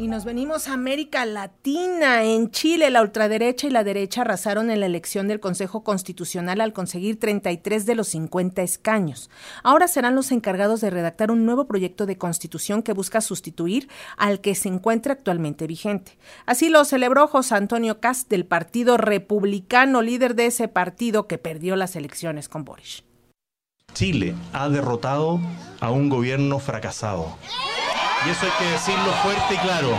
Y nos venimos a América Latina. En Chile, la ultraderecha y la derecha arrasaron en la elección del Consejo Constitucional al conseguir 33 de los 50 escaños. Ahora serán los encargados de redactar un nuevo proyecto de constitución que busca sustituir al que se encuentra actualmente vigente. Así lo celebró José Antonio Cast del Partido Republicano, líder de ese partido que perdió las elecciones con Boris. Chile ha derrotado a un gobierno fracasado y eso hay que decirlo fuerte y claro.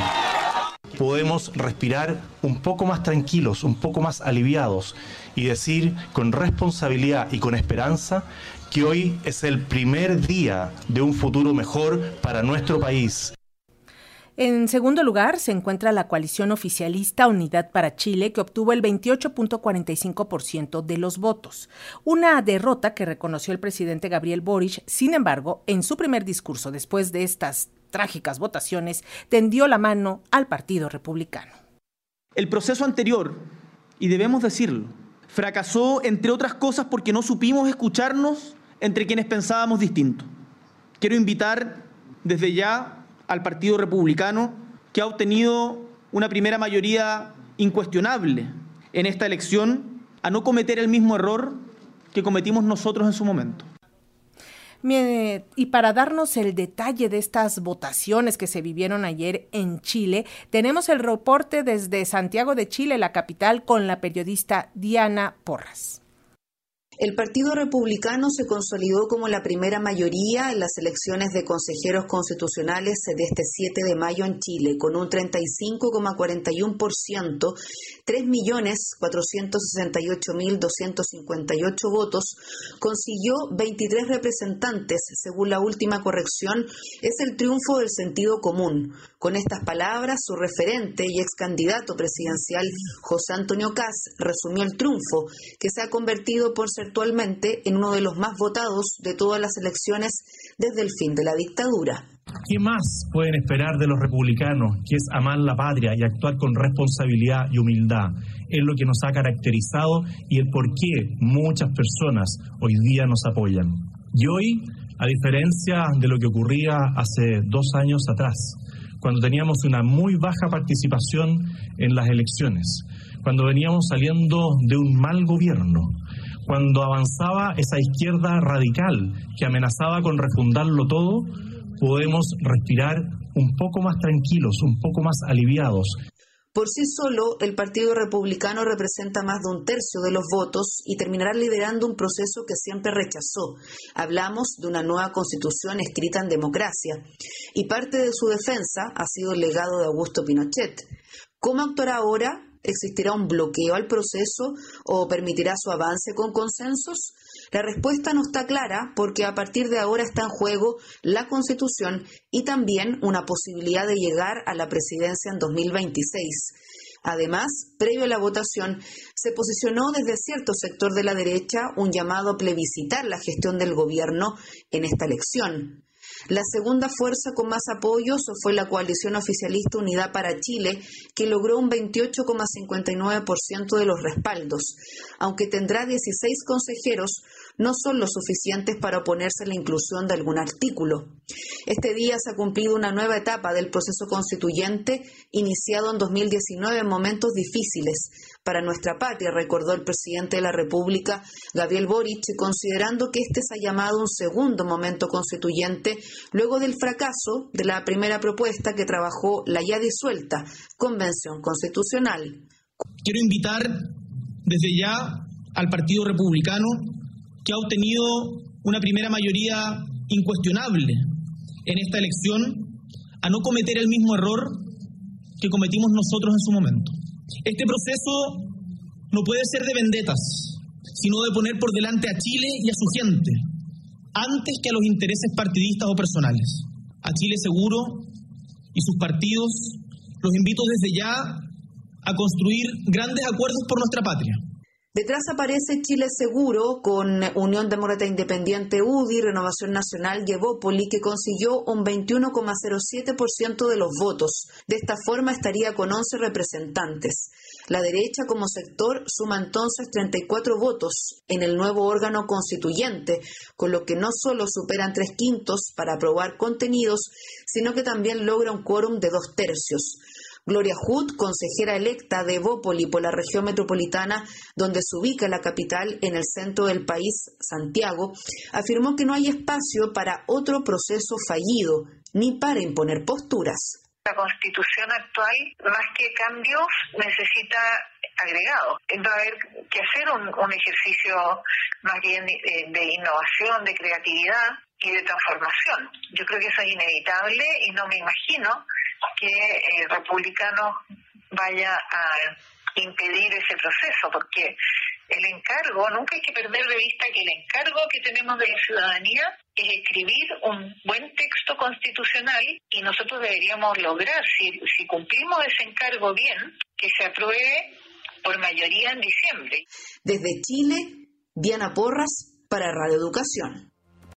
Podemos respirar un poco más tranquilos, un poco más aliviados y decir con responsabilidad y con esperanza que hoy es el primer día de un futuro mejor para nuestro país. En segundo lugar se encuentra la coalición oficialista Unidad para Chile, que obtuvo el 28.45% de los votos. Una derrota que reconoció el presidente Gabriel Boric. Sin embargo, en su primer discurso después de estas trágicas votaciones, tendió la mano al Partido Republicano. El proceso anterior, y debemos decirlo, fracasó entre otras cosas porque no supimos escucharnos entre quienes pensábamos distinto. Quiero invitar desde ya al Partido Republicano, que ha obtenido una primera mayoría incuestionable en esta elección, a no cometer el mismo error que cometimos nosotros en su momento. Y para darnos el detalle de estas votaciones que se vivieron ayer en Chile, tenemos el reporte desde Santiago de Chile, la capital, con la periodista Diana Porras. El Partido Republicano se consolidó como la primera mayoría en las elecciones de consejeros constitucionales de este 7 de mayo en Chile, con un 35,41%, 3.468.258 votos, consiguió 23 representantes. Según la última corrección, es el triunfo del sentido común. Con estas palabras, su referente y ex candidato presidencial, José Antonio Caz, resumió el triunfo, que se ha convertido por ser actualmente en uno de los más votados de todas las elecciones desde el fin de la dictadura. ¿Qué más pueden esperar de los republicanos, que es amar la patria y actuar con responsabilidad y humildad? Es lo que nos ha caracterizado y el por qué muchas personas hoy día nos apoyan. Y hoy, a diferencia de lo que ocurría hace dos años atrás, cuando teníamos una muy baja participación en las elecciones, cuando veníamos saliendo de un mal gobierno, cuando avanzaba esa izquierda radical que amenazaba con refundarlo todo, podemos respirar un poco más tranquilos, un poco más aliviados. Por sí solo, el Partido Republicano representa más de un tercio de los votos y terminará liderando un proceso que siempre rechazó. Hablamos de una nueva constitución escrita en democracia y parte de su defensa ha sido el legado de Augusto Pinochet. ¿Cómo actuará ahora? ¿Existirá un bloqueo al proceso o permitirá su avance con consensos? La respuesta no está clara porque a partir de ahora está en juego la Constitución y también una posibilidad de llegar a la presidencia en 2026. Además, previo a la votación, se posicionó desde cierto sector de la derecha un llamado a plebiscitar la gestión del gobierno en esta elección. La segunda fuerza con más apoyos fue la coalición oficialista Unidad para Chile, que logró un 28,59% de los respaldos. Aunque tendrá 16 consejeros, no son lo suficientes para oponerse a la inclusión de algún artículo. Este día se ha cumplido una nueva etapa del proceso constituyente iniciado en 2019 en momentos difíciles para nuestra patria, recordó el presidente de la República, Gabriel Boric, considerando que este se ha llamado un segundo momento constituyente luego del fracaso de la primera propuesta que trabajó la ya disuelta Convención Constitucional. Quiero invitar desde ya al Partido Republicano que ha obtenido una primera mayoría incuestionable en esta elección a no cometer el mismo error que cometimos nosotros en su momento. Este proceso no puede ser de vendetas, sino de poner por delante a Chile y a su gente, antes que a los intereses partidistas o personales. A Chile Seguro y sus partidos los invito desde ya a construir grandes acuerdos por nuestra patria Detrás aparece Chile Seguro con Unión Demócrata Independiente UDI, Renovación Nacional y Evópoli, que consiguió un 21,07% de los votos. De esta forma estaría con 11 representantes. La derecha como sector suma entonces 34 votos en el nuevo órgano constituyente, con lo que no solo superan tres quintos para aprobar contenidos, sino que también logra un quórum de dos tercios. Gloria Hood, consejera electa de Bópoli por la región metropolitana, donde se ubica la capital en el centro del país, Santiago, afirmó que no hay espacio para otro proceso fallido, ni para imponer posturas. La constitución actual, más que cambios, necesita agregados. Va a haber que hacer un, ejercicio más bien de, innovación, de creatividad y de transformación. Yo creo que eso es inevitable y no me imagino que el republicano vaya a impedir ese proceso, porque el encargo, nunca hay que perder de vista que el encargo que tenemos de la ciudadanía es escribir un buen texto constitucional y nosotros deberíamos lograr, si, si cumplimos ese encargo bien, que se apruebe por mayoría en diciembre. Desde Chile, Diana Porras para Radio Educación.